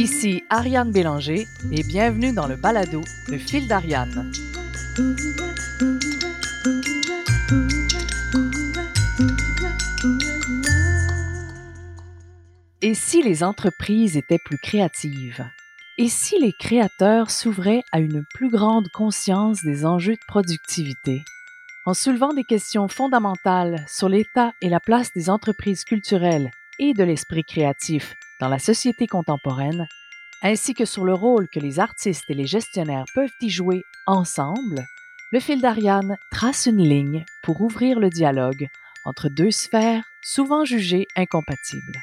Ici Ariane Bélanger et bienvenue dans le balado Le fil d'Ariane. Et si les entreprises étaient plus créatives? Et si les créateurs s'ouvraient à une plus grande conscience des enjeux de productivité? En soulevant des questions fondamentales sur l'état et la place des entreprises culturelles et de l'esprit créatif dans la société contemporaine, ainsi que sur le rôle que les artistes et les gestionnaires peuvent y jouer ensemble, le fil d'Ariane trace une ligne pour ouvrir le dialogue entre deux sphères souvent jugées incompatibles.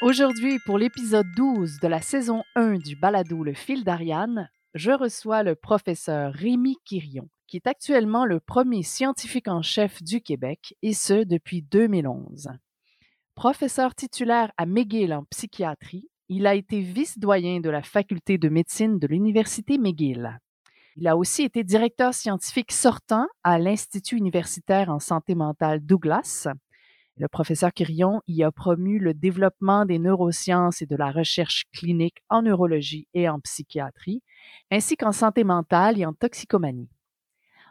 Aujourd'hui, pour l'épisode 12 de la saison 1 du balado Le fil d'Ariane, je reçois le professeur Rémi Quirion, qui est actuellement le premier scientifique en chef du Québec, et ce depuis 2011. Professeur titulaire à McGill en psychiatrie, il a été vice-doyen de la faculté de médecine de l'Université McGill. Il a aussi été directeur scientifique sortant à l'Institut universitaire en santé mentale Douglas le professeur Quirion y a promu le développement des neurosciences et de la recherche clinique en neurologie et en psychiatrie, ainsi qu'en santé mentale et en toxicomanie.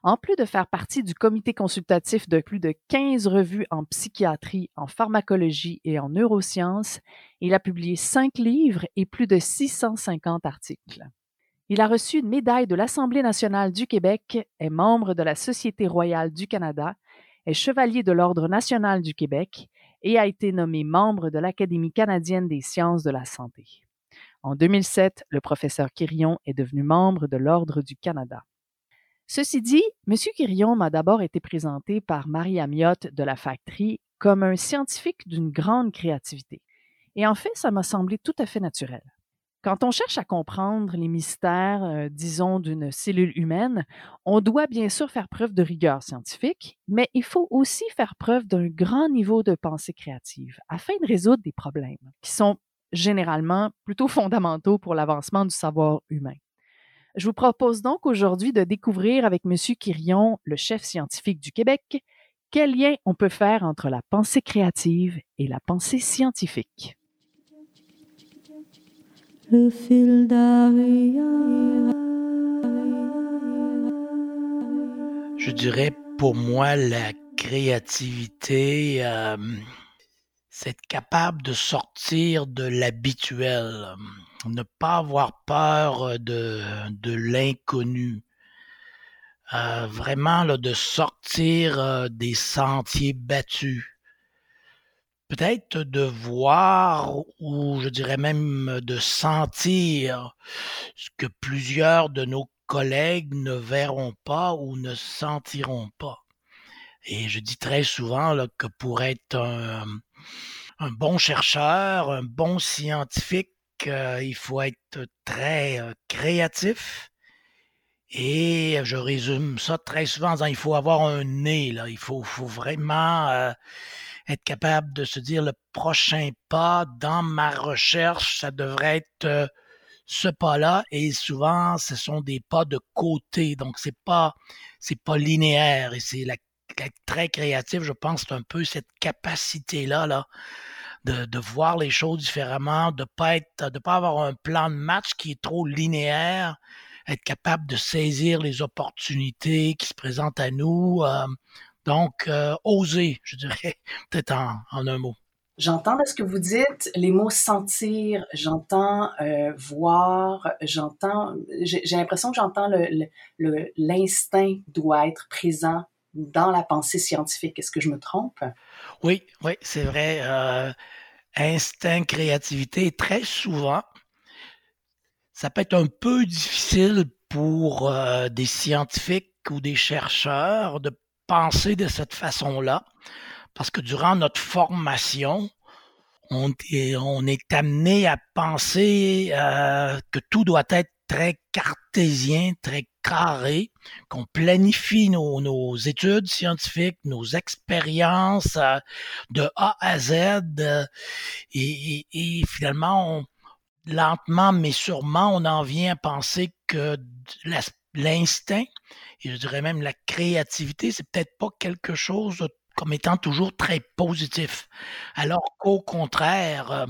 En plus de faire partie du comité consultatif de plus de 15 revues en psychiatrie, en pharmacologie et en neurosciences, il a publié cinq livres et plus de 650 articles. Il a reçu une médaille de l'Assemblée nationale du Québec, est membre de la Société royale du Canada est chevalier de l'Ordre national du Québec et a été nommé membre de l'Académie canadienne des sciences de la santé. En 2007, le professeur Quirion est devenu membre de l'Ordre du Canada. Ceci dit, M. Quirion m'a d'abord été présenté par Marie Amiotte de la Factory comme un scientifique d'une grande créativité. Et en fait, ça m'a semblé tout à fait naturel. Quand on cherche à comprendre les mystères, euh, disons, d'une cellule humaine, on doit bien sûr faire preuve de rigueur scientifique, mais il faut aussi faire preuve d'un grand niveau de pensée créative afin de résoudre des problèmes qui sont généralement plutôt fondamentaux pour l'avancement du savoir humain. Je vous propose donc aujourd'hui de découvrir avec M. Quirion, le chef scientifique du Québec, quel lien on peut faire entre la pensée créative et la pensée scientifique le fil Je dirais pour moi la créativité, euh, c'est être capable de sortir de l'habituel, ne pas avoir peur de, de l'inconnu. Euh, vraiment là, de sortir euh, des sentiers battus peut-être de voir ou je dirais même de sentir ce que plusieurs de nos collègues ne verront pas ou ne sentiront pas. Et je dis très souvent que pour être un, bon chercheur, un bon scientifique, euh, il faut être très euh, créatif. Et je résume ça très souvent en disant il faut avoir un nez, là. Il faut, vraiment euh, être capable de se dire le prochain pas dans ma recherche, ça devrait être euh, ce pas-là. Et souvent, ce sont des pas de côté. Donc, c'est pas, pas linéaire. Et c'est la, très créatif, je pense, c'est un peu cette capacité-là, là, de, de, voir les choses différemment, de pas être, de pas avoir un plan de match qui est trop linéaire, être capable de saisir les opportunités qui se présentent à nous. Euh, donc, euh, oser, je dirais, peut-être en, un mot. J'entends ce que vous dites, les mots sentir, j'entends euh, voir, j'entends, j'ai l'impression que j'entends l'instinct le, doit être présent dans la pensée scientifique. Est-ce que je me trompe? Oui, oui, c'est vrai. Euh, instinct, créativité, très souvent, ça peut être un peu difficile pour des scientifiques ou des chercheurs de penser de cette façon-là, parce que durant notre formation, on est, on est amené à penser euh, que tout doit être très cartésien, très qu'on planifie nos, études scientifiques, nos expériences euh, de A à Z, euh, et, finalement, lentement mais sûrement, on en vient à penser que l'instinct et je dirais même la créativité, c'est peut-être pas quelque chose comme étant toujours très positif. Alors qu'au contraire, euh,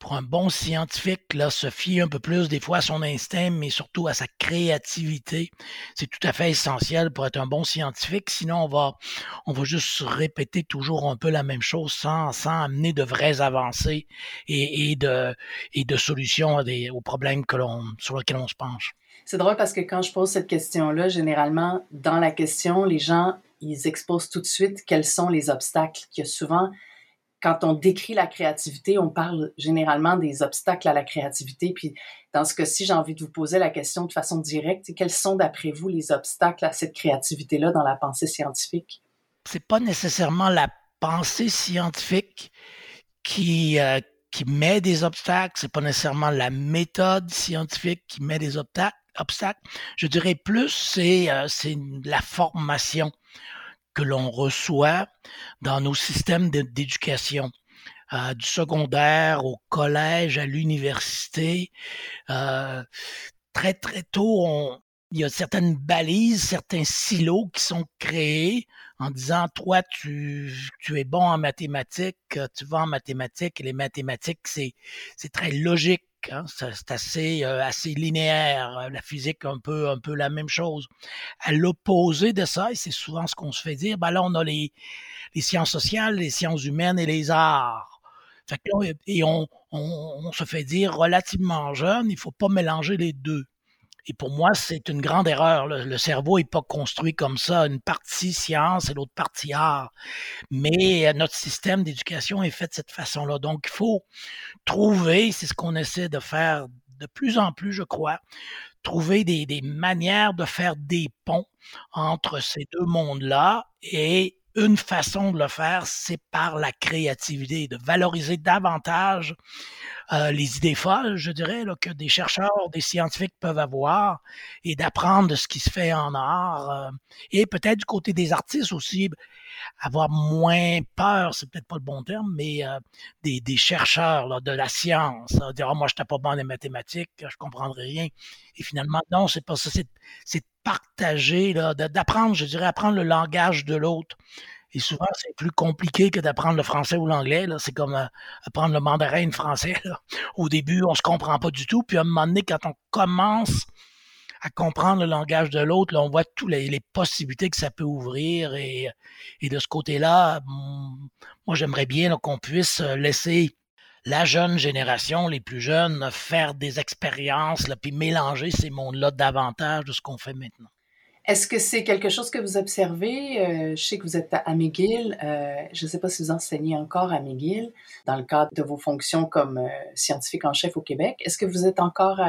pour un bon scientifique, là, se fier un peu plus des fois à son instinct, mais surtout à sa créativité, c'est tout à fait essentiel pour être un bon scientifique. Sinon, on va, on va juste répéter toujours un peu la même chose sans, sans amener de vraies avancées et, de, et de solutions aux problèmes que sur lesquels on se penche. C'est drôle parce que quand je pose cette question-là, généralement, dans la question, les gens, ils exposent tout de suite quels sont les obstacles. Souvent, quand on décrit la créativité, on parle généralement des obstacles à la créativité. Puis, dans ce cas-ci, j'ai envie de vous poser la question de façon directe. Quels sont, d'après vous, les obstacles à cette créativité-là dans la pensée scientifique? C'est pas nécessairement la pensée scientifique qui, euh, qui met des obstacles, c'est pas nécessairement la méthode scientifique qui met des obstacles, Je dirais plus, c'est euh, la formation que l'on reçoit dans nos systèmes d'éducation. Euh, du secondaire au collège, à l'université. Euh, très, très tôt, on, il y a certaines balises, certains silos qui sont créés en disant, toi, tu, tu es bon en mathématiques, tu vas en mathématiques, et les mathématiques, c'est très logique Hein, c'est assez, euh, linéaire. Euh, la physique, un peu, un peu la même chose. À l'opposé de ça, et c'est souvent ce qu'on se fait dire, ben là, on a les, les sciences sociales, les sciences humaines et les arts. Et on, on, on, se fait dire relativement jeune, il faut pas mélanger les deux. Et pour moi, c'est une grande erreur. Le, cerveau n'est pas construit comme ça, une partie science et l'autre partie art. Mais euh, notre système d'éducation est fait de cette façon-là. Donc, il faut trouver, c'est ce qu'on essaie de faire de plus en plus, je crois, trouver des, des manières de faire des ponts entre ces deux mondes-là et une façon de le faire, c'est par la créativité, de valoriser davantage euh, les idées folles, je dirais, là, que des chercheurs, des scientifiques peuvent avoir et d'apprendre de ce qui se fait en art. Euh, et peut-être du côté des artistes aussi, avoir moins peur, c'est peut-être pas le bon terme, mais euh, des, chercheurs de la science, dire oh, moi je n'étais pas bon en mathématiques, je comprendrais rien. Et finalement, non, c'est pas ça, c'est partager, d'apprendre, je dirais, apprendre le langage de l'autre. Et souvent, c'est plus compliqué que d'apprendre le français ou l'anglais. C'est comme euh, apprendre le mandarin français. Au début, on se comprend pas du tout. Puis à un moment donné, quand on commence à comprendre le langage de l'autre, on voit toutes les, possibilités que ça peut ouvrir. Et, de ce côté-là, mm, moi, j'aimerais bien qu'on puisse laisser la jeune génération, les plus jeunes, faire des expériences, puis mélanger ces mondes-là davantage de ce qu'on fait maintenant. Est-ce que c'est quelque chose que vous observez? Euh, je sais que vous êtes à McGill. Euh, je ne sais pas si vous enseignez encore à McGill dans le cadre de vos fonctions comme euh, scientifique en chef au Québec. Est-ce que vous êtes encore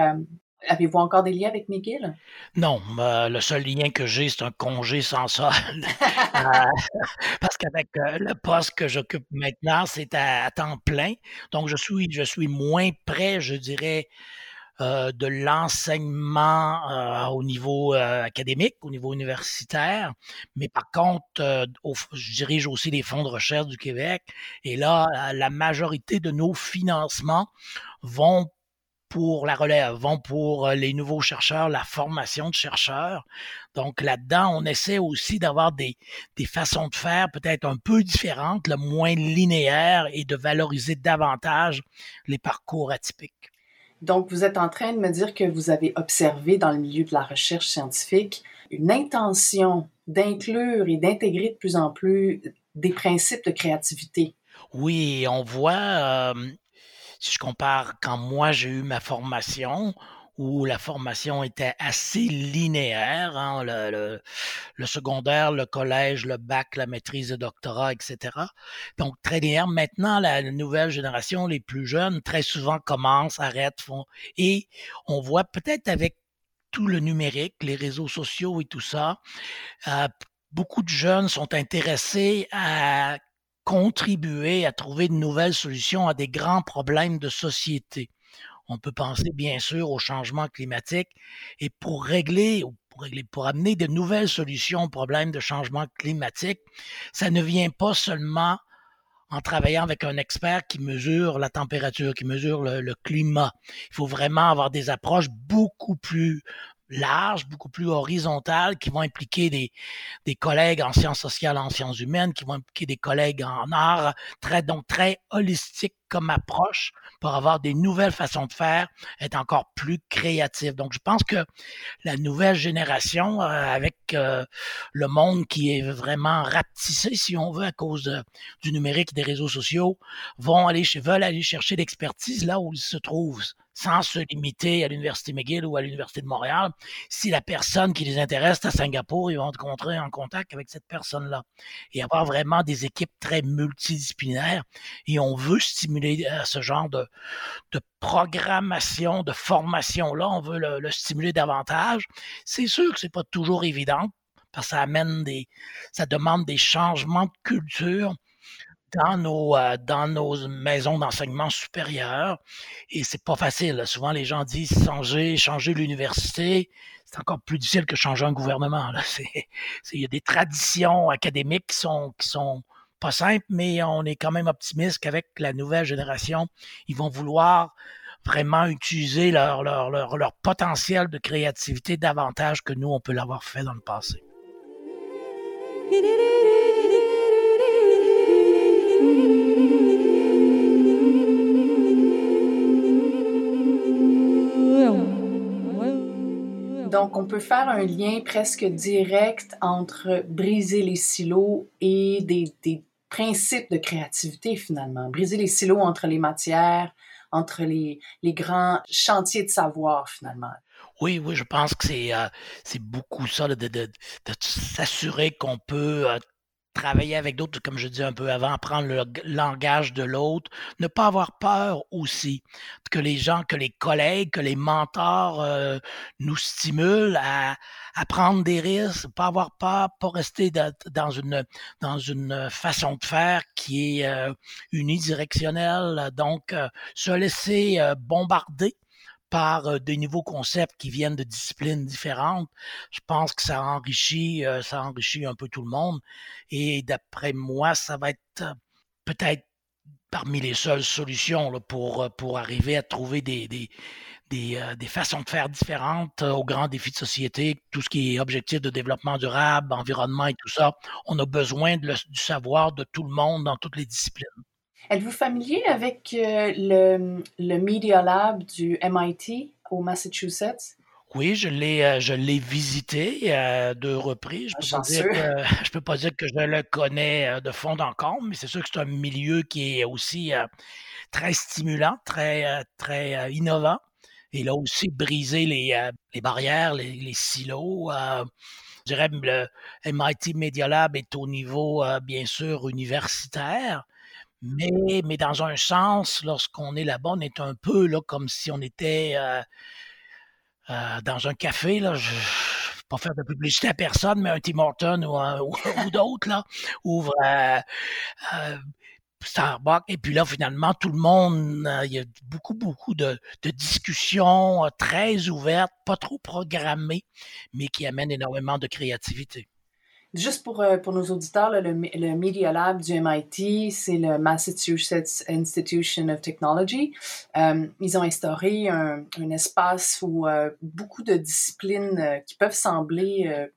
Avez-vous encore des liens avec McGill? Non, le seul lien que j'ai, c'est un congé sans sol. parce qu'avec le poste que j'occupe maintenant, c'est à, temps plein. Donc, je suis, je suis moins près, je dirais, euh, de l'enseignement euh, au niveau euh, académique, au niveau universitaire, mais par contre, je dirige aussi les fonds de recherche du Québec, et là, la majorité de nos financements vont pour la relève, vont pour les nouveaux chercheurs, la formation de chercheurs. Donc là-dedans, on essaie aussi d'avoir des, des façons de faire peut-être un peu différentes, le moins linéaires et de valoriser davantage les parcours atypiques. Donc, vous êtes en train de me dire que vous avez observé dans le milieu de la recherche scientifique une intention d'inclure et d'intégrer de plus en plus des principes de créativité. Oui, on voit, euh, si je compare quand moi j'ai eu ma formation, où la formation était assez linéaire, hein, le, secondaire, le collège, le bac, la maîtrise, le doctorat, etc. Donc très linéaire. Maintenant, la nouvelle génération, les plus jeunes, très souvent commencent, arrêtent, font, et on voit peut-être avec tout le numérique, les réseaux sociaux et tout ça, euh, beaucoup de jeunes sont intéressés à contribuer à trouver de nouvelles solutions à des grands problèmes de société. On peut penser bien sûr au changement climatique et pour régler pour, régler, pour amener de nouvelles solutions aux problèmes de changement climatique, ça ne vient pas seulement en travaillant avec un expert qui mesure la température, qui mesure le, climat. Il faut vraiment avoir des approches beaucoup plus larges, beaucoup plus horizontales, qui vont impliquer des, des collègues en sciences sociales, en sciences humaines, qui vont impliquer des collègues en art, très, donc très holistique comme approche pour avoir des nouvelles façons de faire, être encore plus créatif. Donc, je pense que la nouvelle génération, euh, avec euh, le monde qui est vraiment rapetissé, si on veut, à cause du numérique et des réseaux sociaux, vont aller, veulent aller chercher l'expertise là où ils se trouvent sans se limiter à l'Université McGill ou à l'Université de Montréal. Si la personne qui les intéresse est à Singapour, ils vont être en contact avec cette personne-là. Et avoir vraiment des équipes très multidisciplinaires. Et on veut stimuler euh, ce genre de, programmation, de formation-là. On veut le, le stimuler davantage. C'est sûr que c'est pas toujours évident parce que ça amène des, ça demande des changements de culture dans nos, euh, dans nos maisons d'enseignement supérieur. Et c'est pas facile. Souvent, les gens disent changer, changer l'université. C'est encore plus difficile que changer un gouvernement. Il y a des traditions académiques qui sont pas simples, mais on est quand même optimiste qu'avec la nouvelle génération, ils vont vouloir vraiment utiliser leur, leur, leur potentiel de créativité davantage que nous, on peut l'avoir fait dans le passé. Donc, on peut faire un lien presque direct entre briser les silos et des, principes de créativité, finalement. Briser les silos entre les matières, entre les, grands chantiers de savoir, finalement. Oui, oui, je pense que c'est euh, beaucoup ça, de, de s'assurer qu'on peut euh, travailler avec d'autres, comme je disais un peu avant, apprendre le langage de l'autre, ne pas avoir peur aussi que les gens, que les collègues, que les mentors euh, nous stimulent à, à, prendre des risques, pas avoir peur, pas rester dans une dans une façon de faire qui est euh, unidirectionnelle, donc euh, se laisser bombarder par euh, des nouveaux concepts qui viennent de disciplines différentes, je pense que ça enrichit, euh, ça enrichit un peu tout le monde. Et d'après moi, ça va être euh, peut-être parmi les seules solutions pour, arriver à trouver des, façons de faire différentes aux grands défis de société, tout ce qui est objectif de développement durable, environnement et tout ça. On a besoin du savoir de tout le monde dans toutes les disciplines. Êtes-vous familier avec euh, le, le, Media Lab du MIT au Massachusetts? Oui, je l'ai, euh, je l'ai visité à deux reprises. Je peux, que, je peux pas dire que je le connais euh, de fond en comble, mais c'est sûr que c'est un milieu qui est aussi très stimulant, très, très innovant. Et là aussi, briser les, les barrières, les, les silos. je dirais le MIT Media Lab est au niveau, bien sûr, universitaire, mais, mais dans un sens, lorsqu'on est là-bas, on est un peu là, comme si on était euh, euh, dans un café. Là, je, pas faire de publicité à personne, mais un Tim Horton ou, ou, d'autres, ouvre euh, Starbucks. Et puis là, finalement, tout le monde, il y a beaucoup, beaucoup de discussions très ouvertes, pas trop programmées, mais qui amènent énormément de créativité. Juste pour, euh, pour nos auditeurs, le, le, Media Lab du MIT, c'est le Massachusetts Institution of Technology. Euh, ils ont instauré un, un espace où euh, beaucoup de disciplines qui peuvent sembler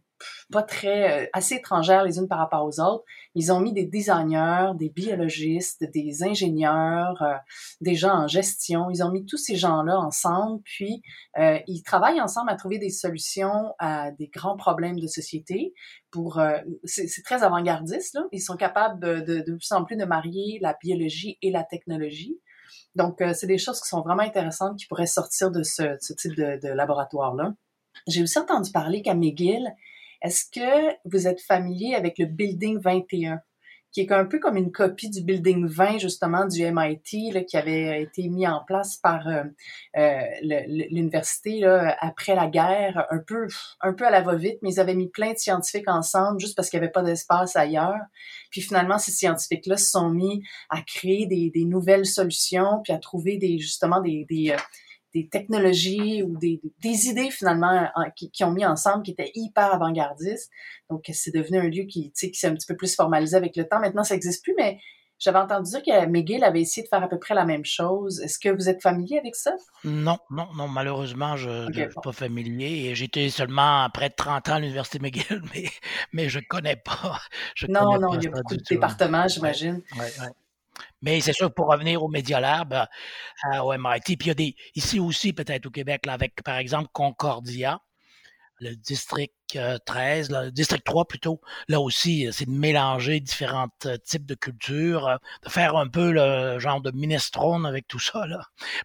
pas très, assez étrangères les unes par rapport aux autres. Ils ont mis des designers, des biologistes, des ingénieurs, euh, des gens en gestion. Ils ont mis tous ces gens-là ensemble, puis euh, ils travaillent ensemble à trouver des solutions à des grands problèmes de société. Pour, c'est très avant-gardiste. Là. Ils sont capables de, de, plus en plus de marier la biologie et la technologie. Donc, c'est des choses qui sont vraiment intéressantes qui pourraient sortir de ce, ce type de, de laboratoire-là. J'ai aussi entendu parler qu'à McGill, est-ce que vous êtes familier avec le Building 21? qui est un peu comme une copie du Building 20, justement, du MIT, qui avait été mis en place par euh, euh, l'université après la guerre, un peu, un peu à la va-vite, mais ils avaient mis plein de scientifiques ensemble juste parce qu'il n'y avait pas d'espace ailleurs. Puis finalement, ces scientifiques-là se sont mis à créer des, nouvelles solutions, puis à trouver justement des, euh, des technologies ou des, des idées finalement qui, qui, ont mis ensemble qui étaient hyper avant-gardistes. Donc c'est devenu un lieu qui, qui s'est un petit peu plus formalisé avec le temps. Maintenant, ça n'existe plus, mais J'avais entendu dire que McGill avait essayé de faire à peu près la même chose. Est-ce que vous êtes familier avec ça? Non, non, non, malheureusement, je ne suis pas familier j'étais seulement près de 30 ans à l'université McGill, mais mais je connais pas je Non, connais non, pas il y a beaucoup de tout. départements, j'imagine. ouais, ouais. Mais c'est sûr, pour revenir au Media Lab, heu, à au MIT, puis il y a des ici aussi peut-être au Québec, là, avec par exemple Concordia, le district, heu, 13, là, le district 3 plutôt. Là aussi, heu, c'est de mélanger différentes, heu, types de cultures, de faire un peu le genre de minestrone avec tout ça là,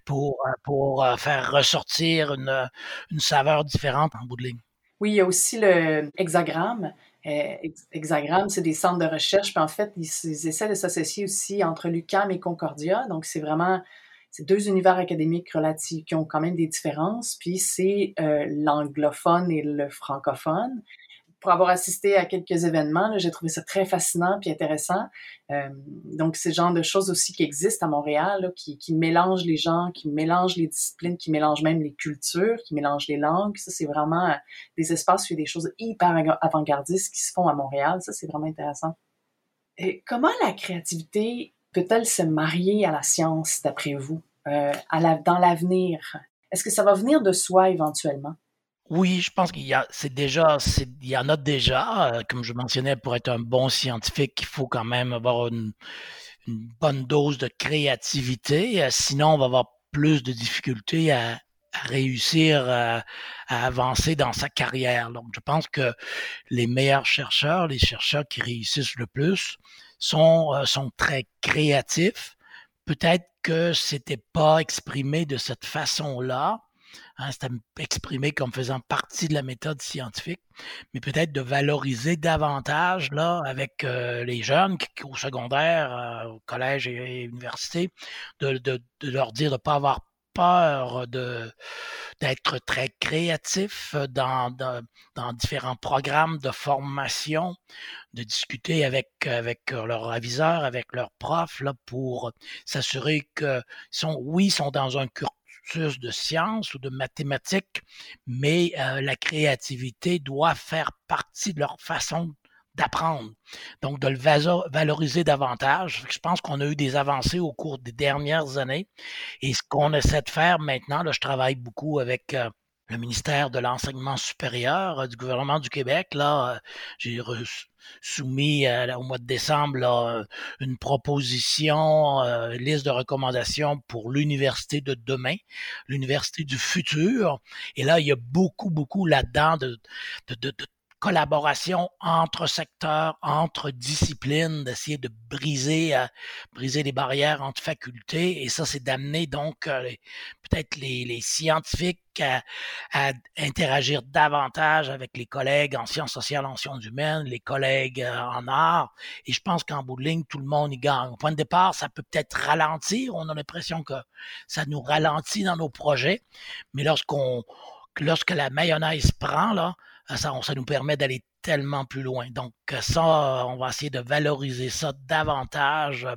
pour, pour, faire ressortir une, une saveur différente en bout de ligne. Oui, il y a aussi le Hexagramme. Heu, Hex Hexagramme, c'est des centres de recherche, puis en fait, ils essaient de s'associer aussi entre l'UQAM et Concordia. Donc c'est vraiment c'est 2 univers académiques relatifs qui ont quand même des différences, puis c'est, heu, l'anglophone et le francophone. Pour avoir assisté à quelques événements, j'ai trouvé ça très fascinant puis intéressant. Hem, donc c'est le genre de choses aussi qui existent à Montréal, là, qui qui mélangent les gens, qui mélangent les disciplines, qui mélangent même les cultures, qui mélangent les langues. Ça, c'est vraiment, heu, des espaces où il y a des choses hyper avant-gardistes qui se font à Montréal. Ça, c'est vraiment intéressant. Et comment la créativité peut-elle se marier à la science, d'après vous, heu, à la dans l'avenir? Est-ce que ça va venir de soi éventuellement? Oui, je pense qu'il y a c'est déjà il y en a déjà, heu, comme je mentionnais, pour être un bon scientifique, il faut quand même avoir une bonne dose de créativité, heu, sinon on va avoir plus de difficultés à réussir à à avancer dans sa carrière. Donc je pense que les meilleurs chercheurs, les chercheurs qui réussissent le plus sont, sont très créatifs. Peut-être que c'était pas exprimé de cette façon-là, hein, c'était exprimé comme faisant partie de la méthode scientifique, mais peut-être de valoriser davantage là avec, heu, les jeunes qui au secondaire, heu, au collège et et université, de de leur dire de pas avoir peur de d'être très créatif, dans différents programmes de formation, de discuter avec avec, leur aviseur, avec leurs profs là, pour s'assurer qu'ils sont oui, ils sont dans un de sciences ou de mathématiques, mais, heu, la créativité doit faire partie de leur façon d'apprendre. Donc de le valoriser davantage. Je pense qu'on a eu des avancées au cours des dernières années et ce qu'on essaie de faire maintenant, là, je travaille beaucoup avec, heu, le ministère de l'enseignement supérieur, heu, du gouvernement du Québec. Là, heu, j'ai soumis, là, au mois de décembre, là, une proposition, heu, liste de recommandations pour l'université de demain, l'université du futur et là, il y a beaucoup, beaucoup là-dedans de de de de collaboration entre secteurs, entre disciplines, d'essayer de briser, heu, briser les barrières entre facultés. Et ça, c'est d'amener donc, les peut-être les les scientifiques à à interagir davantage avec les collègues en sciences sociales, en sciences humaines, les collègues, heu, en arts. Et je pense qu'en bout de ligne, tout le monde y gagne. Au point de départ, ça peut peut-être ralentir, on a l'impression que ça nous ralentit dans nos projets, mais lorsqu'on lorsque la mayonnaise prend là, ça on ça nous permet d'aller tellement plus loin. Donc ça, on va essayer de valoriser ça davantage, heu,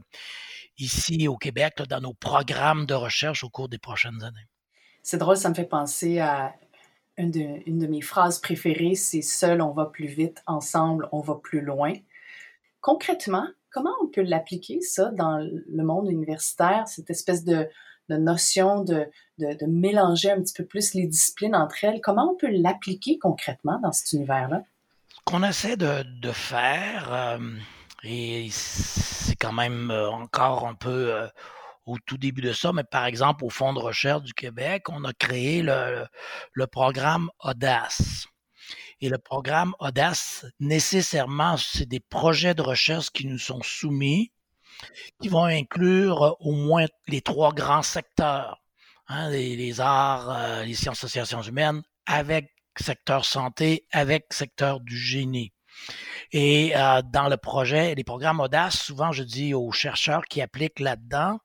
ici au Québec, dans nos programmes de recherche au cours des prochaines années. C'est drôle, ça me fait penser à une de mes phrases préférées, c'est: «Seul on va plus vite, ensemble on va plus loin». Concrètement, comment on peut l'appliquer ça dans le monde universitaire, cette espèce de de notion de de de mélanger un petit peu plus les disciplines entre elles? Comment on peut l'appliquer concrètement dans cet univers-là? Ce qu'on essaie de de faire, hem et c'est quand même, heu, encore un peu, heu, au tout début de ça, mais par exemple, au Fonds de recherche du Québec, on a créé le le programme Audace et le programme Audace, nécessairement, c'est des projets de recherche qui nous sont soumis, qui vont inclure, heu, au moins les 3 grands secteurs, hein, les arts, heu, les sciences sociales, sciences humaines, avec secteur santé, avec secteur du génie et heu, dans le projet les programmes Audace, souvent je dis aux chercheurs qui appliquent là-dedans: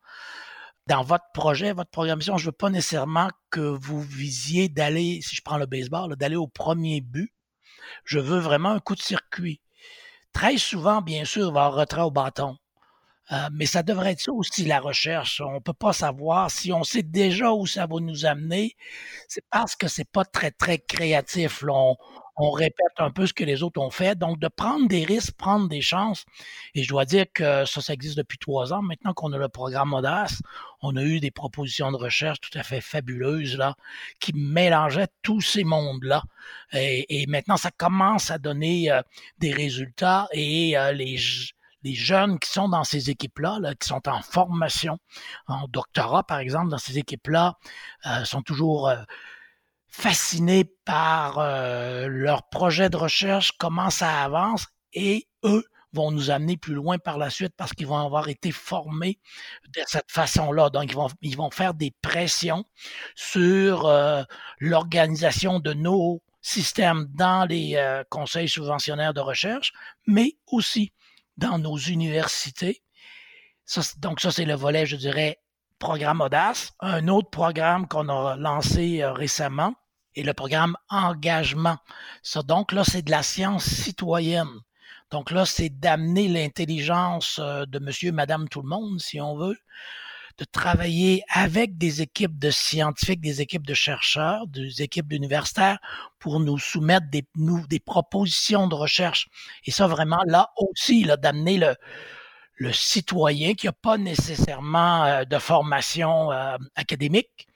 «Dans votre projet, votre programmation, je veux pas nécessairement que vous visiez d'aller» si je prends le baseball «d'aller au 1er but. Je veux vraiment un coup de circuit». Très souvent, bien sûr, il va y avoir retrait au bâton, heu, mais ça devrait être ça aussi la recherche. On peut pas savoir si on sait déjà où ça va nous amener, c'est parce que c'est pas très, très créatif on répète un peu ce que les autres ont fait. Donc, de prendre des risques, prendre des chances. Et je dois dire que ça, ça existe depuis trois ans. Maintenant qu'on a le programme Audace, on a eu des propositions de recherche tout à fait fabuleuses, là, qui mélangeaient tous ces mondes-là. Et, maintenant, ça commence à donner euh, des résultats et euh, les les jeunes qui sont dans ces équipes-là, qui sont en formation, en doctorat par exemple, dans ces équipes-là, euh, sont toujours euh, fascinés par euh, leur projet de recherche, comment ça avance, et eux vont nous amener plus loin par la suite parce qu'ils vont avoir été formés de cette façon-là. Donc, ils vont, ils vont faire des pressions sur l'organisation de nos systèmes dans les conseils subventionnaires de recherche, mais aussi dans nos universités. donc ça, c'est le volet, je dirais, programme Audace. Un autre programme qu'on a lancé euh, récemment est le programme Engagement. Ça, donc là, c'est de la science citoyenne. Donc là, c'est d'amener l'intelligence euh, de monsieur, madame, tout le monde, si on veut, de travailler avec des équipes de scientifiques, des équipes de chercheurs, des équipes d'universitaires pour nous soumettre des, des propositions de recherche. Et ça, vraiment, là aussi, là, d'amener le, le citoyen qui n'a pas nécessairement euh, de formation euh, académique,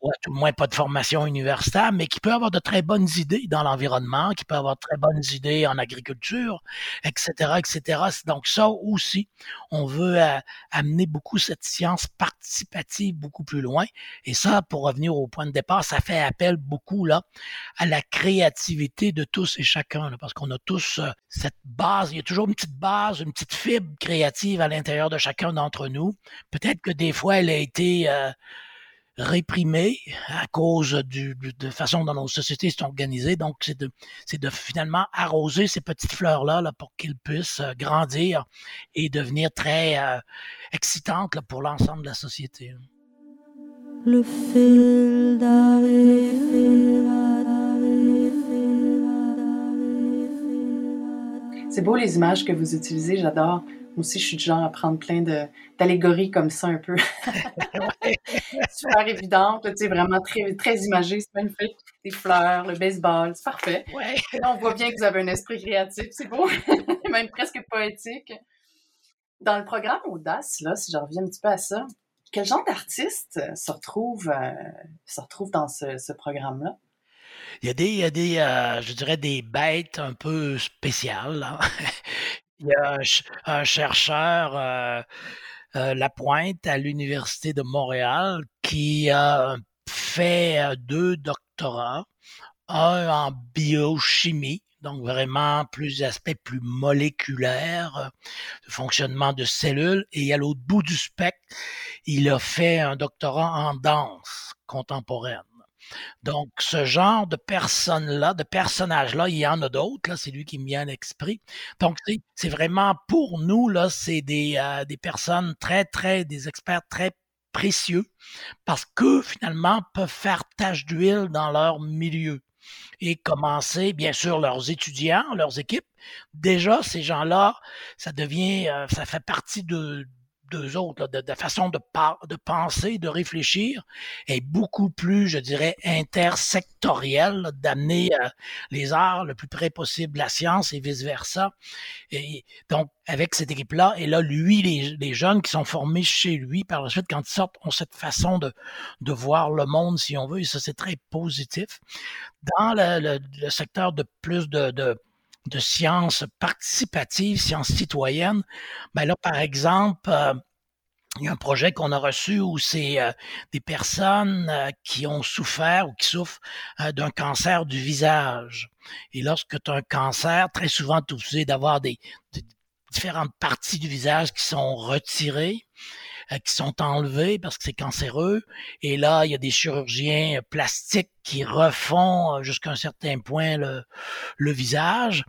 ou tout le moins pas de formation universitaire, mais qui peut avoir de très bonnes idées dans l'environnement, qui peut avoir de très bonnes idées en agriculture, etc., etc. Donc ça aussi, on veut euh, amener beaucoup cette science participative beaucoup plus loin. Et ça, pour revenir au point de départ, ça fait appel beaucoup là à la créativité de tous et chacun, parce qu'on a tous euh, cette base. Il y a toujours une petite base, une petite fibre créative à l'intérieur de chacun d'entre nous. Peut-être que des fois, elle a été euh, réprimés à cause du, de façon dont nos sociétés sont organisées. Donc, c'est de, finalement arroser ces petites fleurs-là là, pour qu'elles puissent euh, grandir et devenir très euh, excitantes pour l'ensemble de la société. Le fil C'est beau les images que vous utilisez, j'adore. Moi aussi, je suis du genre à prendre plein d'allégories comme ça un peu. Super évidente, tu sais, vraiment très, très imagé, c'est magnifique. Des fleurs, le baseball, c'est parfait. On voit bien que vous avez un esprit créatif, c'est beau, même presque poétique. Dans le programme Audace, là, si je reviens un petit peu à ça, quel genre d'artistes se retrouvent, euh, se retrouvent dans ce, programme-là? Il y a des, il y a des euh, je dirais, des bêtes un peu spéciales. Hein. Il y a un, chercheur, euh, euh, Lapointe, à l'Université de Montréal, qui a fait euh, deux doctorats, un en biochimie, donc vraiment plus aspect plus moléculaire, de fonctionnement de cellules, et à l'autre bout du spectre, il a fait un doctorat en danse contemporaine. Donc, ce genre de personnes-là, de personnages-là, il y en a d'autres, c'est lui qui me vient à l'esprit. Donc, c'est vraiment pour nous, là, c'est des, euh, des personnes très, très, des experts très précieux parce que finalement peuvent faire tâche d'huile dans leur milieu et commencer, bien sûr, leurs étudiants, leurs équipes. Déjà, ces gens-là, ça devient, euh, ça fait partie de, deux autres, de, de, façon de, penser, de réfléchir, est beaucoup plus, je dirais, intersectorielle, d'amener euh, les arts le plus près possible la science et vice-versa. Et donc, avec cette équipe-là, et là, lui, les, jeunes qui sont formés chez lui, par la suite, quand ils sortent, ont cette façon de, de voir le monde, si on veut, et ça, c'est très positif. Dans le, secteur de plus de de sciences participatives, sciences citoyennes, ben là, par exemple, euh, il y a un projet qu'on a reçu où c'est euh, des personnes euh, qui ont souffert ou qui souffrent d'un cancer du visage. Et lorsque tu as un cancer, très souvent, tu es d'avoir des, différentes parties du visage qui sont retirées. Euh, qui sont enlevés parce que c'est cancéreux. Et là, il y a des chirurgiens plastiques qui refont euh, jusqu'à un certain point le, visage.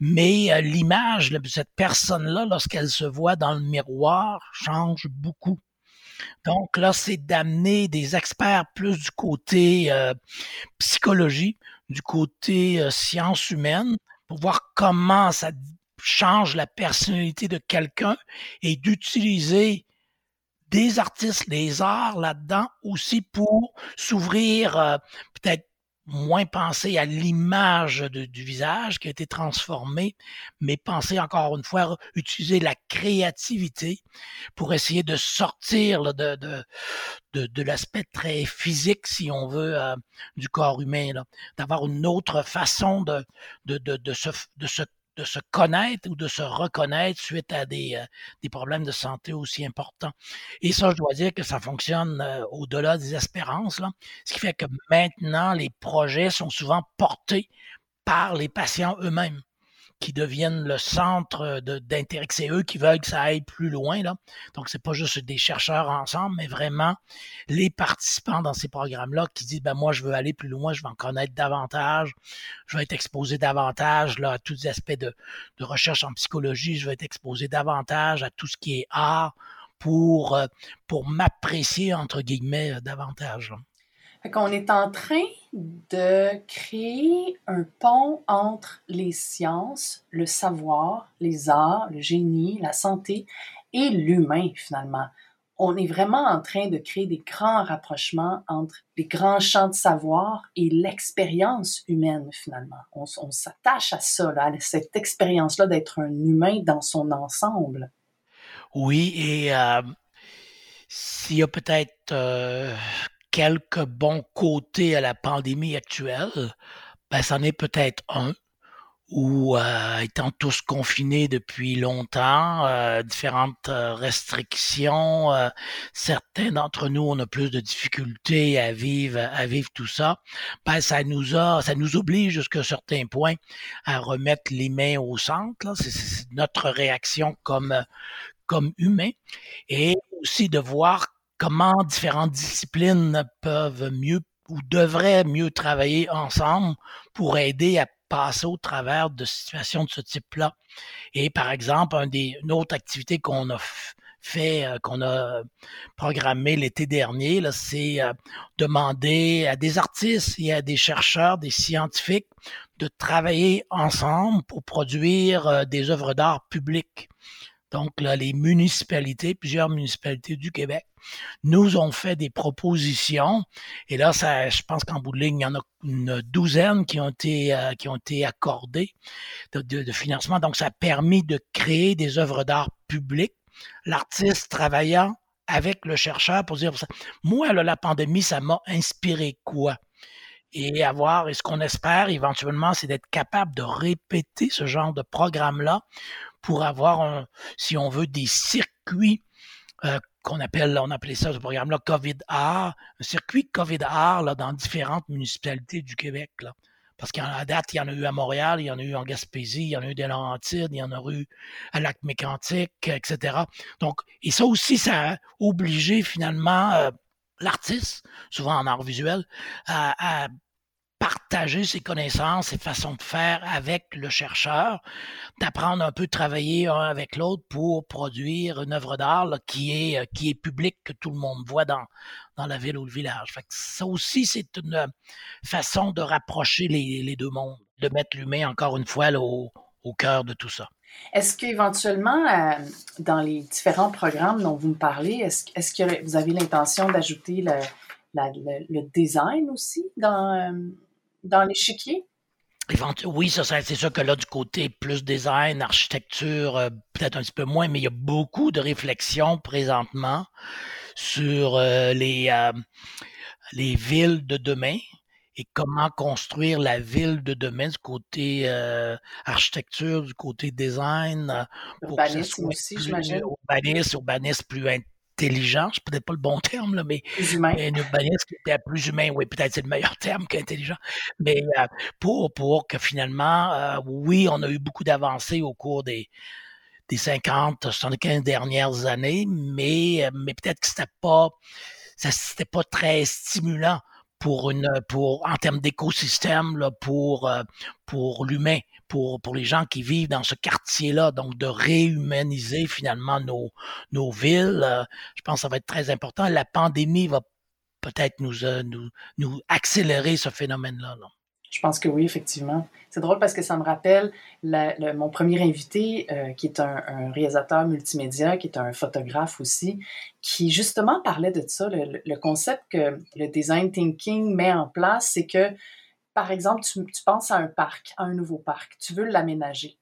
Mais euh, l'image de cette personne-là, lorsqu'elle se voit dans le miroir, change beaucoup. Donc là, c'est d'amener des experts plus du côté psychologie, du côté euh, sciences humaines, pour voir comment ça change la personnalité de quelqu'un et d'utiliser des artistes, les arts là-dedans aussi pour s'ouvrir euh, peut-être moins penser à l'image du visage qui a été transformée, mais penser encore une fois, utiliser la créativité pour essayer de sortir de, de, de, de l'aspect très physique, si on veut, euh, du corps humain, d'avoir une autre façon de, de, de, de, se, de se de se connaître ou de se reconnaître suite à des, euh, des problèmes de santé aussi importants. Et ça, je dois dire que ça fonctionne euh, au-delà des espérances. Là. Ce qui fait que maintenant, les projets sont souvent portés par les patients eux-mêmes qui deviennent le centre d'intérêt, c'est eux qui veulent que ça aille plus loin. Là. Donc, c'est pas juste des chercheurs ensemble, mais vraiment les participants dans ces programmes-là qui disent ben moi, je veux aller plus loin, je veux en connaître davantage, je veux être exposé davantage là, à tous les aspects de, recherche en psychologie, je veux être exposé davantage à tout ce qui est art pour, euh, pour m'apprécier, entre guillemets, davantage. On est en train de créer un pont entre les sciences, le savoir, les arts, le génie, la santé et l'humain finalement. On est vraiment en train de créer des grands rapprochements entre les grands champs de savoir et l'expérience humaine finalement. On, s'attache à ça, à cette expérience-là d'être un humain dans son ensemble. Oui, et euh, s'il y a peut-être euh, quelques bons côtés à la pandémie actuelle, ben, c'en est peut-être un où, euh, étant tous confinés depuis longtemps, euh, différentes euh, restrictions, certains d'entre nous, on a plus de difficultés à vivre, à vivre tout ça. Ben, ça nous a, ça nous oblige jusqu'à certains points à remettre les mains au centre. C'est notre réaction comme comme humain et aussi de voir comment différentes disciplines peuvent mieux ou devraient mieux travailler ensemble pour aider à passer au travers de situations de ce type-là. Et par exemple, un des, une autre activité qu'on a fait, euh, qu'on a programmé l'été dernier, c'est euh, demander à des artistes et à des chercheurs, des scientifiques de travailler ensemble pour produire euh, des œuvres d'art publiques. Donc, les municipalités, plusieurs municipalités du Québec, nous ont fait des propositions. Et là, ça, je pense qu'en bout de ligne, il y en a une douzaine qui ont été, euh, qui ont été accordées de, financement. Donc, ça a permis de créer des œuvres d'art publiques. L'artiste travaillant avec le chercheur pour dire, moi, la pandémie, ça m'a inspiré quoi? et avoir, et ce qu'on espère éventuellement, c'est d'être capable de répéter ce genre de programme-là pour avoir, si on veut, des circuits euh, qu'on appelle, on appelait ça ce programme-là COVID-AR, un circuit COVID-AR là, dans différentes municipalités du Québec. Là. Parce qu'à date, il y en a eu à Montréal, il y en a eu en Gaspésie, il y en a eu des Laurentides, il y en a eu à Lac-Mécantic, etc. Donc, et ça aussi, ça a obligé finalement euh, l'artiste, souvent en art visuel, à partager ses connaissances, ses façons de faire avec le chercheur, d'apprendre un peu, de travailler un avec l'autre pour produire une œuvre d'art qui est euh, qui est publique que tout le monde voit dans dans la ville ou le village. Ça aussi c'est une façon de rapprocher les, deux mondes, de mettre l'humain encore une fois au, cœur de tout ça. Est-ce qu'éventuellement, euh, dans les différents programmes dont vous me parlez, est-ce, est que vous avez l'intention d'ajouter le, design aussi dans, euh, dans l'échiquier? Oui, ça, c'est sûr que là, du côté plus design, architecture, euh, peut-être un petit peu moins, mais il y a beaucoup de réflexions présentement sur euh, les, euh, les villes de demain et comment construire la ville de demain du côté architecture, du côté design. Urbanisme aussi, j'imagine. Urbanisme, urbanisme plus intelligent, c'est peut-être pas le bon terme, là, mais, plus humain. mais qui était plus humain, oui, peut-être c'est le meilleur terme qu'intelligent, mais euh, pour, pour que finalement, euh, oui, on a eu beaucoup d'avancées au cours des, des 50, 75 dernières années, mais, euh, mais peut-être que c'était pas, ça, c'était pas très stimulant pour une, pour, en termes d'écosystème, là, pour, pour l'humain pour, pour les gens qui vivent dans ce quartier-là, donc de réhumaniser finalement nos, nos villes. Euh, je pense que ça va être très important. La pandémie va peut-être nous, euh, nous, nous accélérer ce phénomène-là. Je pense que oui, effectivement. C'est drôle parce que ça me rappelle mon premier invité, euh, qui est un, réalisateur multimédia, qui est un photographe aussi, qui justement parlait de ça, le, le concept que le design thinking met en place, c'est que par exemple, tu, tu penses à un parc, à un nouveau parc, tu veux l'aménager.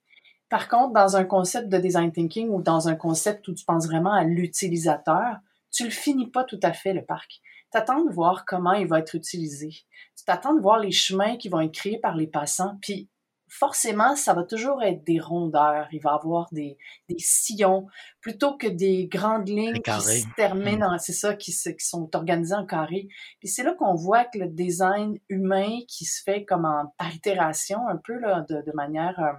Par contre, dans un concept de design thinking ou dans un concept où tu penses vraiment à l'utilisateur, tu le finis pas tout à fait, le parc. Tu attends de voir comment il va être utilisé. Tu t'attends de voir les chemins qui vont être créés par les passants. Puis, forcément, ça va toujours être des rondeurs. Il va avoir des, des sillons plutôt que des grandes lignes qui se terminent, mmh. c'est ça, qui, qui sont organisées en carré. Puis c'est là qu'on voit que le design humain qui se fait comme en par itération, un peu là, de, de manière euh,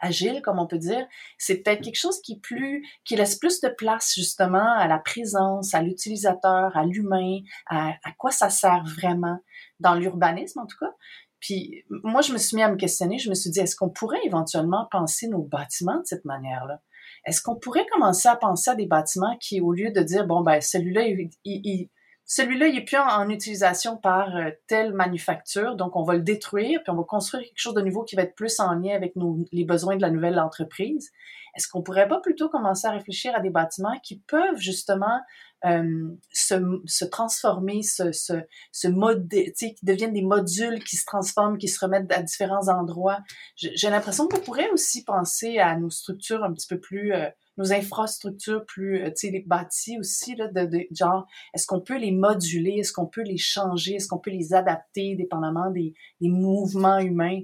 agile, comme on peut dire, c'est peut-être quelque chose qui plus, qui laisse plus de place justement à la présence, à l'utilisateur, à l'humain, à, à, quoi ça sert vraiment dans l'urbanisme en tout cas. Puis moi, je me suis mis à me questionner, je me suis dit, est-ce qu'on pourrait éventuellement penser nos bâtiments de cette manière-là? Est-ce qu'on pourrait commencer à penser à des bâtiments qui, au lieu de dire, bon, ben celui-là, il, il, celui-là, il est plus en, utilisation par euh, telle manufacture, donc on va le détruire, puis on va construire quelque chose de nouveau qui va être plus en lien avec les besoins de la nouvelle entreprise. Est-ce qu'on pourrait pas plutôt commencer à réfléchir à des bâtiments qui peuvent justement euh, se, se, transformer, se, se, se qui deviennent des modules qui se transforment, qui se remettent à différents endroits? J'ai l'impression qu'on pourrait aussi penser à nos structures un petit peu plus euh, nos infrastructures plus, euh, tu sais, les bâtis aussi, là, de, de genre, est-ce qu'on peut les moduler, est-ce qu'on peut les changer, est-ce qu'on peut les adapter dépendamment des, des mouvements humains?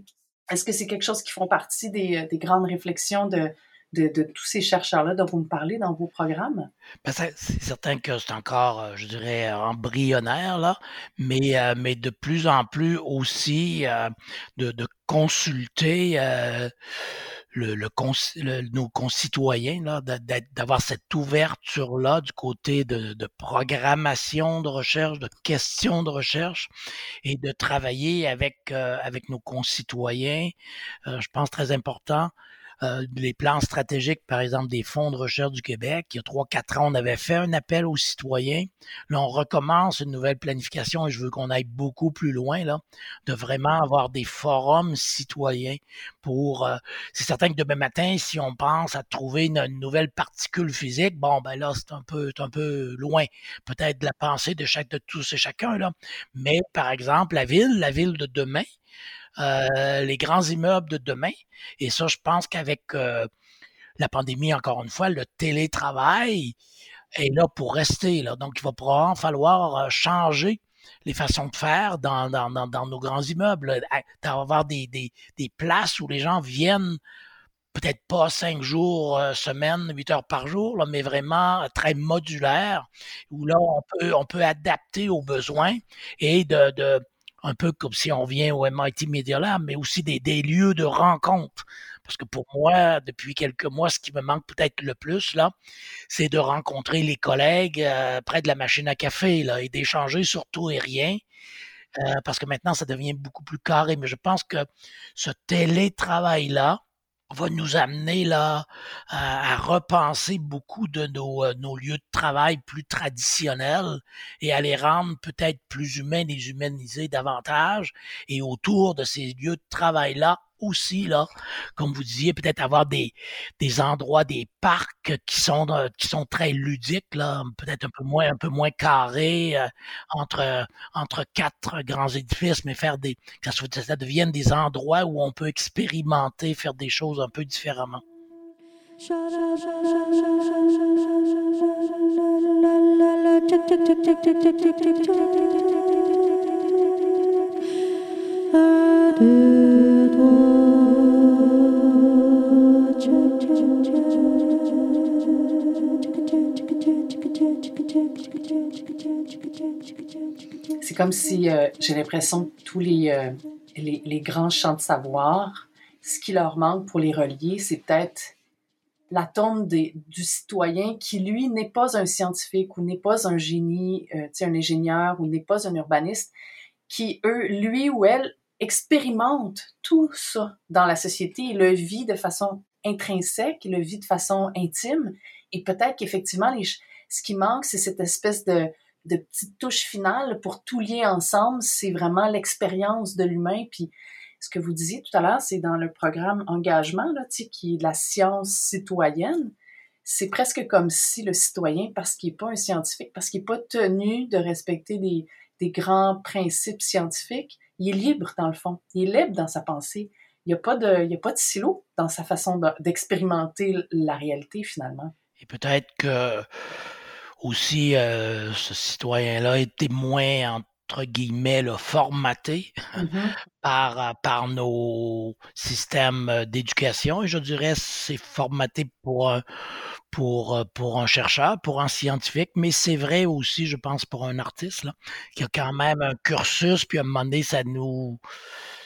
Est-ce que c'est quelque chose qui font partie des, des grandes réflexions de, de, tous ces chercheurs-là dont vous me parlez dans vos programmes? Ben c'est certain que c'est encore, euh, je dirais, embryonnaire, là, mais, de plus en plus aussi de, consulter nos concitoyens, d'avoir cette ouverture-là du côté de, programmation de recherche, de questions de recherche et de travailler avec, euh, avec nos concitoyens. Euh, je pense très important euh, les plans stratégiques, par exemple, des fonds de recherche du Québec. Il y a trois, quatre ans, on avait fait un appel aux citoyens. Là, on recommence une nouvelle planification et je veux qu'on aille beaucoup plus loin, là, de vraiment avoir des forums citoyens pour... Euh, c'est certain que demain matin, si on pense à trouver une, nouvelle particule physique, bon, ben là, c'est un peu, un peu loin, peut-être de la pensée de chaque de tous et chacun, là. Mais, par exemple, la ville, la ville de demain, euh, les grands immeubles de demain. Et ça, je pense qu'avec euh, la pandémie, encore une fois, le télétravail est là pour rester. Donc, il va probablement falloir euh, changer les façons de faire dans, nos grands immeubles, d'avoir des, des, des places où les gens viennent peut-être pas cinq jours semaine, huit heures par jour, mais vraiment très modulaire, où là, on peut, on peut adapter aux besoins et de, un peu comme si on vient au MIT Media Lab, mais aussi des, lieux de rencontre. Parce que pour moi, depuis quelques mois, ce qui me manque peut-être le plus, là, c'est de rencontrer les collègues euh, près de la machine à café, là, et d'échanger sur tout et rien. Euh, parce que maintenant, ça devient beaucoup plus carré. Mais je pense que ce télétravail-là, va nous amener là à, repenser beaucoup de nos, euh, nos, lieux de travail plus traditionnels et à les rendre peut-être plus humains, les humaniser davantage. Et autour de ces lieux de travail-là, aussi, là, comme vous disiez, peut-être avoir des, des endroits, des parcs qui sont, euh, qui sont très ludiques, là, peut-être un peu moins, un peu moins carrés, euh, entre, entre quatre grands édifices, mais faire des, que ça devienne des endroits où on peut expérimenter, faire des choses un peu différemment. Comme si euh, j'ai l'impression que tous les, euh, les, les, grands champs de savoir, ce qui leur manque pour les relier, c'est peut-être la tombe des, du citoyen qui, lui, n'est pas un scientifique ou n'est pas un génie, euh, un ingénieur ou n'est pas un urbaniste, qui, eux, lui ou elle, expérimente tout ça dans la société le vit de façon intrinsèque, le vit de façon intime. Et peut-être qu'effectivement, ce qui manque, c'est cette espèce de, de petite touche finale pour tout lier ensemble. C'est vraiment l'expérience de l'humain. Puis ce que vous disiez tout à l'heure, c'est dans le programme engagement, là, qui est la science citoyenne. C'est presque comme si le citoyen, parce qu'il n'est pas un scientifique, parce qu'il n'est pas tenu de respecter des, des grands principes scientifiques, il est libre dans le fond. Il est libre dans sa pensée. Il n'y a, pas de, il a pas de silo dans sa façon d'expérimenter la réalité finalement. Et peut-être que aussi euh, ce citoyen-là était moins entre guillemets formaté mm-hmm. par, par nos systèmes d'éducation. Et je dirais c'est formaté pour un, pour, pour un chercheur, pour un scientifique, mais c'est vrai aussi, je pense, pour un artiste, là, qui a quand même un cursus, puis à un moment donné, ça nous,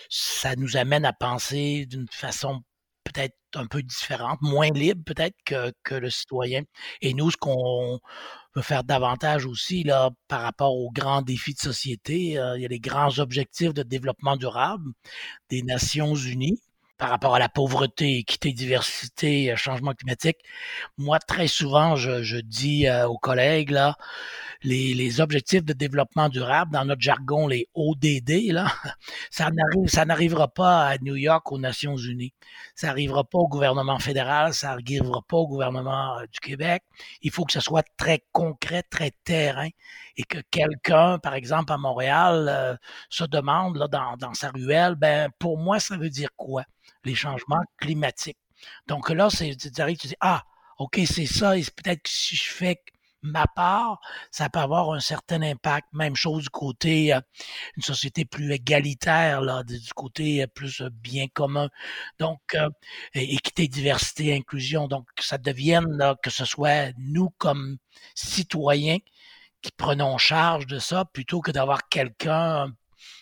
ça nous amène à penser d'une façon peut-être un peu différente, moins libre peut-être que, que le citoyen. Et nous, ce qu'on veut faire davantage aussi là, par rapport aux grands défis de société, euh, il y a les grands objectifs de développement durable des Nations Unies par rapport à la pauvreté, équité, diversité, euh, changement climatique. Moi, très souvent, je, je dis euh, aux collègues, là, les, les, objectifs de développement durable, dans notre jargon, les ODD, là, ça n'arrive, ça n'arrivera pas à New York aux Nations Unies. Ça n'arrivera pas au gouvernement fédéral, ça n'arrivera pas au gouvernement euh, du Québec. Il faut que ce soit très concret, très terrain et que quelqu'un, par exemple, à Montréal, se demande, là, dans, dans sa ruelle, ben, pour moi, ça veut dire quoi? les changements climatiques. Donc là, c'est, tu arrives, tu dis, ah, OK, c'est ça, et peut-être que si je fais ma part, ça peut avoir un certain impact. Même chose du côté euh, une société plus égalitaire, là, du côté euh, plus euh, bien commun. Donc, équité, diversité, inclusion. Donc, ça devienne là, que ce soit nous comme citoyens qui prenons charge de ça plutôt que d'avoir quelqu'un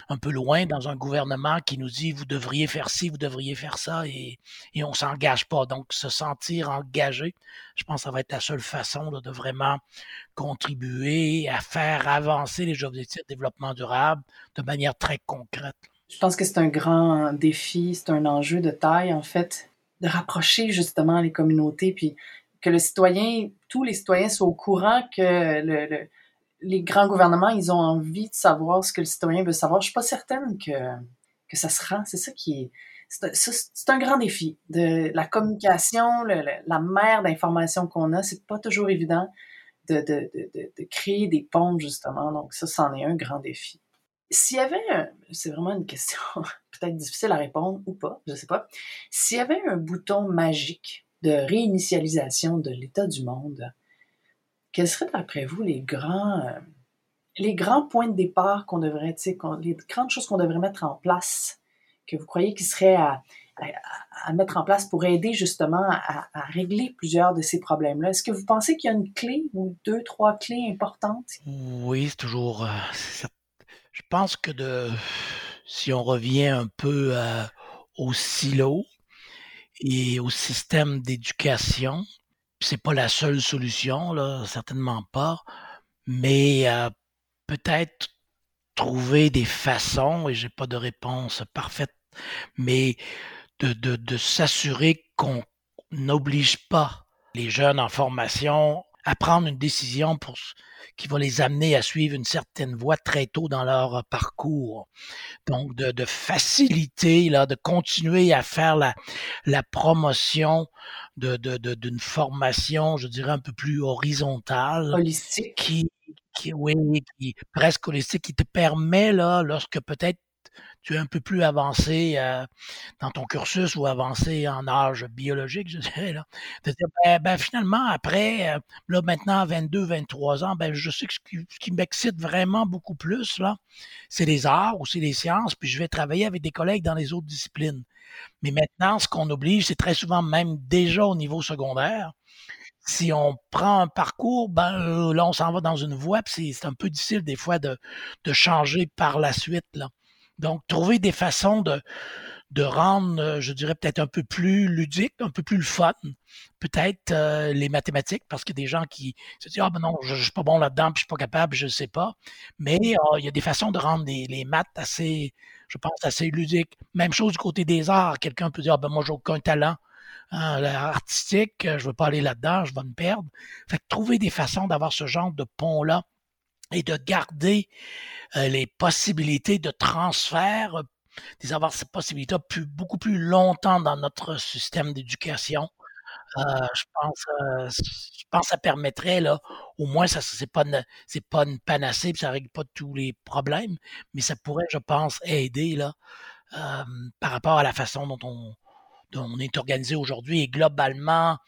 un peu loin dans un gouvernement qui nous dit vous devriez faire ci, vous devriez faire ça et, et on s'engage pas. Donc, se sentir engagé, je pense que ça va être la seule façon de vraiment contribuer à faire avancer les objectifs de développement durable de manière très concrète. Je pense que c'est un grand défi, c'est un enjeu de taille, en fait, de rapprocher justement les communautés, puis que le citoyen, tous les citoyens soient au courant que le les grands gouvernements, ils ont envie de savoir ce que le citoyen veut savoir. Je suis pas certaine que, que ça se rend. C'est ça qui est. C'est un grand défi. De la communication, la mer d'informations qu'on a, c'est pas toujours évident de, de, de, de, créer des ponts, justement. Donc, ça, c'en est un grand défi. S'il y avait, c'est vraiment une question peut-être difficile à répondre ou pas, je sais pas. S'il y avait un bouton magique de réinitialisation de l'état du monde, quels seraient d'après vous les grands, euh, les grands points de départ qu'on devrait, les grandes choses qu'on devrait mettre en place, que vous croyez qui seraient à, mettre en place pour aider justement à, régler plusieurs de ces problèmes-là? Est-ce que vous pensez qu'il y a une clé ou deux, trois clés importantes? Oui, c'est toujours. Euh, je pense que de, si on revient un peu euh, au silo et au système d'éducation, c'est pas la seule solution, là, certainement pas, mais euh, peut-être trouver des façons, et j'ai pas de réponse parfaite, mais de, de, de s'assurer qu'on n'oblige pas les jeunes en formation à prendre une décision pour qui va les amener à suivre une certaine voie très tôt dans leur parcours. Donc, de, de faciliter, là, de continuer à faire la, la promotion de, de, d'une formation, je dirais, un peu plus horizontale. Holistique. Qui, qui, oui, qui, presque holistique, qui te permet, là, lorsque peut-être tu es un peu plus avancé euh, dans ton cursus ou avancé en âge biologique, je dirais, là, ben, ben finalement, après, euh, là, maintenant, 22, 23 ans, ben, je sais que ce qui, qui m'excite vraiment beaucoup plus, là, c'est les arts ou c'est les sciences, puis je vais travailler avec des collègues dans les autres disciplines. Mais maintenant, ce qu'on oblige, c'est très souvent même déjà au niveau secondaire. Si on prend un parcours, ben euh, là, on s'en va dans une voie, puis c'est un peu difficile des fois de, de changer par la suite. Là. Donc, trouver des façons de, de rendre, euh, je dirais, peut-être un peu plus ludique, un peu plus le fun. Peut-être euh, les mathématiques, parce qu'il y a des gens qui se disent Ah ben non, je, ne suis pas bon là-dedans, puis je suis pas capable, je ne sais pas. Mais euh, il y a des façons de rendre les, les, maths assez, je pense, assez ludiques. Même chose du côté des arts. Quelqu'un peut dire Ah ben moi, j'ai aucun talent. Hein, artistique, je veux pas aller là-dedans, je vais me perdre. Fait que trouver des façons d'avoir ce genre de pont-là et de garder euh, les possibilités de transfert, euh, d'avoir ces possibilités plus, beaucoup plus longtemps dans notre système d'éducation. Heu, je pense, je pense ça permettrait là, au moins ça c'est pas c'est pas une panacée puis ça règle pas tous les problèmes, mais ça pourrait, je pense, aider là, par rapport à la façon dont on on est organisé aujourd'hui et globalement,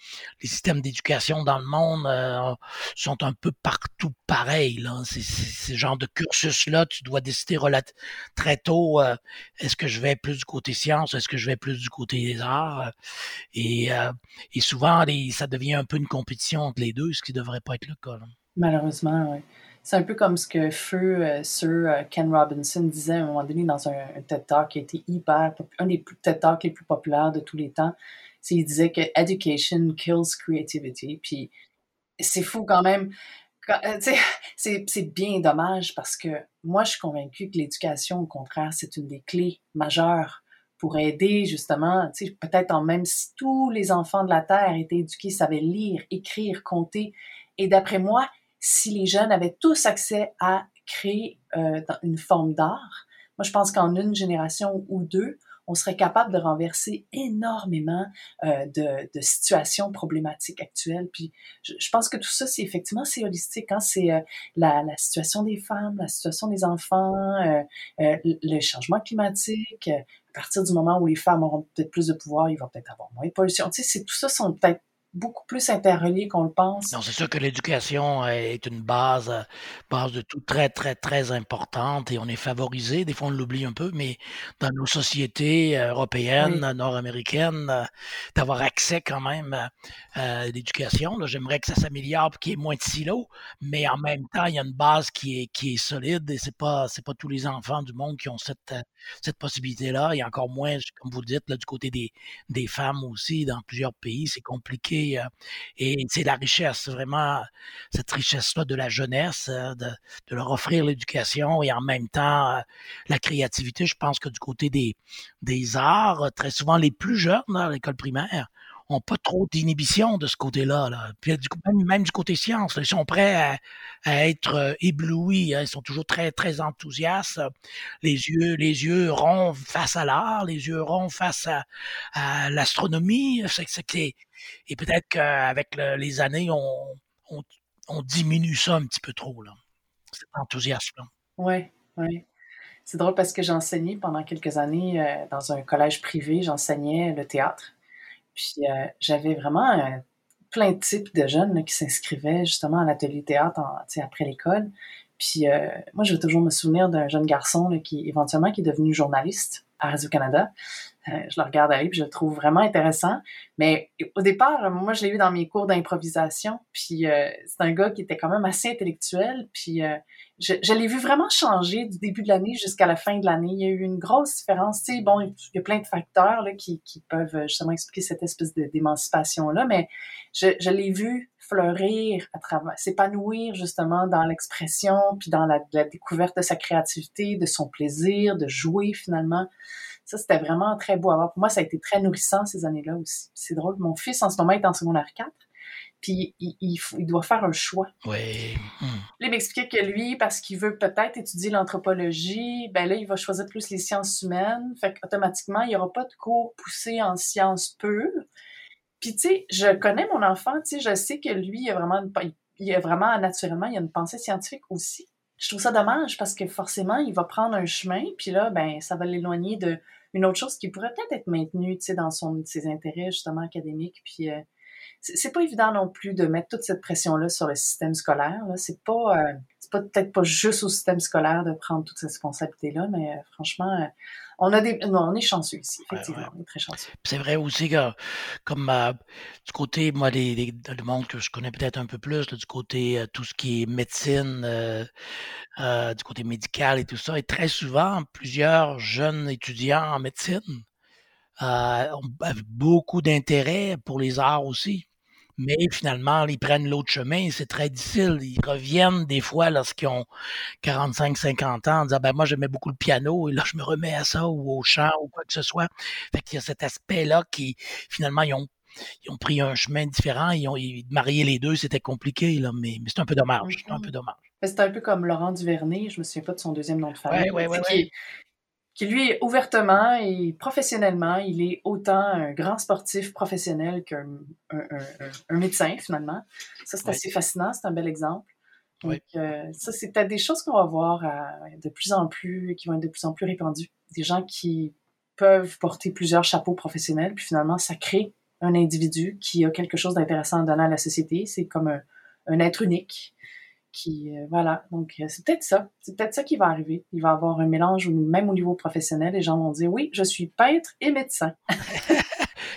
les systèmes d'éducation dans le monde, heu, sont un peu partout pareils. C'est ce genre de cursus-là, tu dois décider très tôt, heu, est-ce que je vais plus du côté sciences, est-ce que je vais plus du côté des arts? Et heu et souvent ça devient un peu une compétition entre les 2, ce qui devrait pas être le cas. Malheureusement, ouais. C'est un peu comme ce que feu, heu, Sir Ken Robinson disait à un moment donné dans un TED Talk qui a été hyper un des TED Talks les plus populaires de tous les temps. Il disait que "Education kills creativity", puis c'est fou quand même. Sais, c'est bien dommage parce que moi, je suis convaincue que l'éducation, au contraire, c'est une des clés majeures pour aider justement, peut-être même si tous les enfants de la terre étaient éduqués, savaient lire, écrire, compter. Et d'après moi, si les jeunes avaient tous accès à créer, dans une forme d'art, moi je pense qu'en une génération ou 2, on serait capable de renverser énormément, heu, de de situations problématiques actuelles. Puis je je pense que tout ça, c'est effectivement, c'est holistique, hein. C'est, heu, la la situation des femmes, la situation des enfants, heu heu, le changement climatique, heu, à partir du moment où les femmes auront peut-être plus de pouvoir, il va peut-être avoir moins de pollution. Tu sais, c'est tout ça sont peut-être beaucoup plus interreliés qu'on le pense. Non, c'est sûr que l'éducation est une base, heu, base de tout très, très, très importante et on est favorisés. Des fois, on l'oublie un peu, mais dans nos sociétés Oui. européennes, nord-américaines, d'avoir accès quand même à l'éducation, là. J'aimerais que ça s'améliore qu'il y ait moins de silos, mais en même temps, il y a une base qui est qui est solide et c'est pas c'est pas tous les enfants du monde qui ont cette, cette possibilité-là et encore moins, comme vous le dites, là, du côté des des femmes aussi, dans plusieurs pays, c'est compliqué, heu et c'est la richesse, vraiment, cette richesse-là de la jeunesse, heu, de leur offrir l'éducation et en même temps, heu, la créativité. Je pense que du côté des des arts, très souvent les plus jeunes, à l'école primaire, ont pas trop d'inhibition de ce côté-là, là. Puis du coup, même du côté sciences, ils sont prêts à être éblouis, hein. Ils sont toujours très, très enthousiastes, les yeux les yeux ronds face à l'art, les yeux ronds face à l'astronomie. C'est c'est et peut-être qu'avec le les années, on on on diminue ça un petit peu trop, là, cet enthousiasme-là. Ouais, ouais. C'est drôle parce que j'ai enseigné pendant quelques années, heu, dans un collège privé, j'enseignais le théâtre. Puis, heu, j'avais vraiment, heu, plein de types de jeunes, qui s'inscrivaient justement à l'atelier théâtre après l'école. Puis, moi, je vais toujours me souvenir d'un jeune garçon, qui éventuellement qui est devenu journaliste à Radio-Canada. Heu, je le regarde aller puis je le trouve vraiment intéressant. Mais au départ, moi, je l'ai eu dans mes cours d'improvisation, puis, heu, c'est un gars qui était quand même assez intellectuel, puis, heu, je l'ai vu vraiment changer du début de l'année jusqu'à la fin de l'année. Il y a eu une grosse différence. Tu sais, bon, il y a plein de facteurs, là, qui qui peuvent justement expliquer cette espèce d'émancipation-là, mais je l'ai vu fleurir s'épanouir justement dans l'expression, puis dans la découverte de sa créativité, de son plaisir, de jouer finalement. Ça, c'était vraiment très beau à voir. Pour moi, ça a été très nourrissant ces années-là aussi. C'est drôle, mon fils, en ce moment, est en secondaire 4, puis il il il doit faire un choix. Oui, mmh. Là, il m'expliquait que lui, parce qu'il veut peut-être étudier l'anthropologie, ben là, il va choisir plus les sciences humaines. Fait qu'automatiquement, il y aura pas de cours poussés en sciences pures. Puis tu sais, je connais mon enfant, tu sais, je sais que lui, il a vraiment une il a vraiment naturellement, il a une pensée scientifique aussi. Je trouve ça dommage parce que forcément, il va prendre un chemin, puis là, ben, ça va l'éloigner d'une autre chose qui pourrait peut-être être maintenue, tu sais, dans son ses intérêts justement académiques. Puis, heu, c'est pas évident non plus de mettre toute cette pression-là sur le système scolaire, là. C'est pas, heu, c'est peut-être pas juste au système scolaire de prendre toute cette responsabilité-là, mais heu, franchement, heu, on a des non, on est chanceux ici, Ouais, ouais. effectivement, on est très chanceux. C'est vrai aussi que comme, heu, du côté, moi, des des le monde que je connais peut-être un peu plus, là, du côté, tout ce qui est médecine, du côté médical et tout ça et très souvent, plusieurs jeunes étudiants en médecine, ont beaucoup d'intérêt pour les arts aussi. Mais finalement, ils prennent l'autre chemin et c'est très difficile. Ils reviennent des fois lorsqu'ils ont 45-50 ans en disant: «Ben, moi, j'aimais beaucoup le piano et là, je me remets à ça ou au chant ou quoi que ce soit». Fait qu'il y a cet aspect-là qui finalement, ils ont ils ont pris un chemin différent. Ils ont ils marier les 2, c'était compliqué, là, mais mais c'est un peu dommage, c'est un peu Mhm. dommage. C'est un peu comme Laurent Duvernay, je me souviens pas de son 2e nom de famille, ouais, ouais, qui ouais. Qui lui, ouvertement et professionnellement, il est autant un grand sportif professionnel qu'un un, médecin, finalement. Ça, c'est assez fascinant, c'est un bel exemple. Donc, euh, ça, c'est des choses qu'on va voir euh, de plus en plus, qui vont être de plus en plus répandues. Des gens qui peuvent porter plusieurs chapeaux professionnels, puis finalement, ça crée un individu qui a quelque chose d'intéressant à donner à la société. C'est comme un, un être unique qui euh, voilà. Donc euh, c'est peut-être ça. C'est peut-être ça qui va arriver. Il va y avoir un mélange même au niveau professionnel les gens vont dire oui je suis peintre et médecin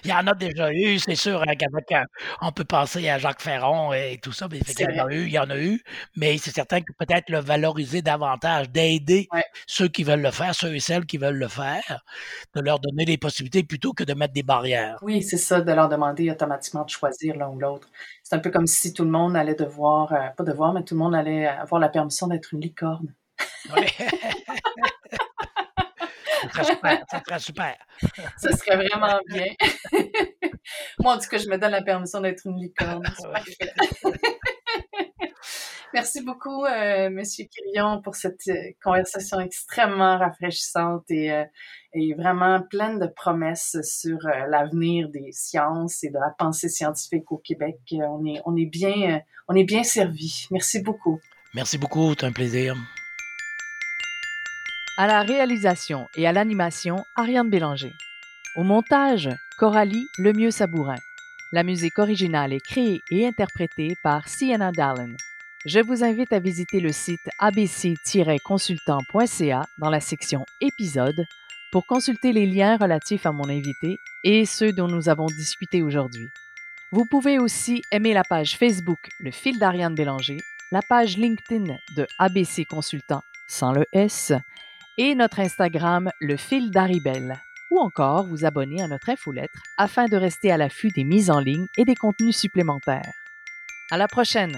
il y en a déjà eu, c'est sûr, hein, on peut penser à Jacques Ferron et tout ça, mais il y en a eu, il y en a eu, mais c'est certain que peut-être le valoriser davantage, d'aider ceux qui veulent le faire, ceux et celles qui veulent le faire, de leur donner des possibilités plutôt que de mettre des barrières. Oui, c'est ça, de leur demander automatiquement de choisir l'un ou l'autre. C'est un peu comme si tout le monde allait devoir, euh, pas devoir, mais tout le monde allait avoir la permission d'être une licorne. Ça serait super. Ça serait vraiment bien. Moi, en tout cas, je me donne la permission d'être une licorne. Merci beaucoup, euh, Monsieur Quirion, pour cette euh, conversation extrêmement rafraîchissante et, euh, et vraiment pleine de promesses sur l'avenir des sciences et de la pensée scientifique au Québec. On est, on est bien, on est bien servi. Merci beaucoup. Merci beaucoup, c'est un plaisir. À la réalisation et à l'animation, Ariane Bélanger. Au montage, Coralie Lemieux-Sabourin. La musique originale est créée et interprétée par Sienna Dallin. Je vous invite à visiter le site abc-consultant.ca dans la section Épisodes pour consulter les liens relatifs à mon invité et ceux dont nous avons discuté aujourd'hui. Vous pouvez aussi aimer la page Facebook Le fil d'Ariane Bélanger, la page LinkedIn de ABC Consultant sans le S et notre Instagram Le fil d'Aribelle, ou encore vous abonner à notre infolettre afin de rester à l'affût des mises en ligne et des contenus supplémentaires. À la prochaine!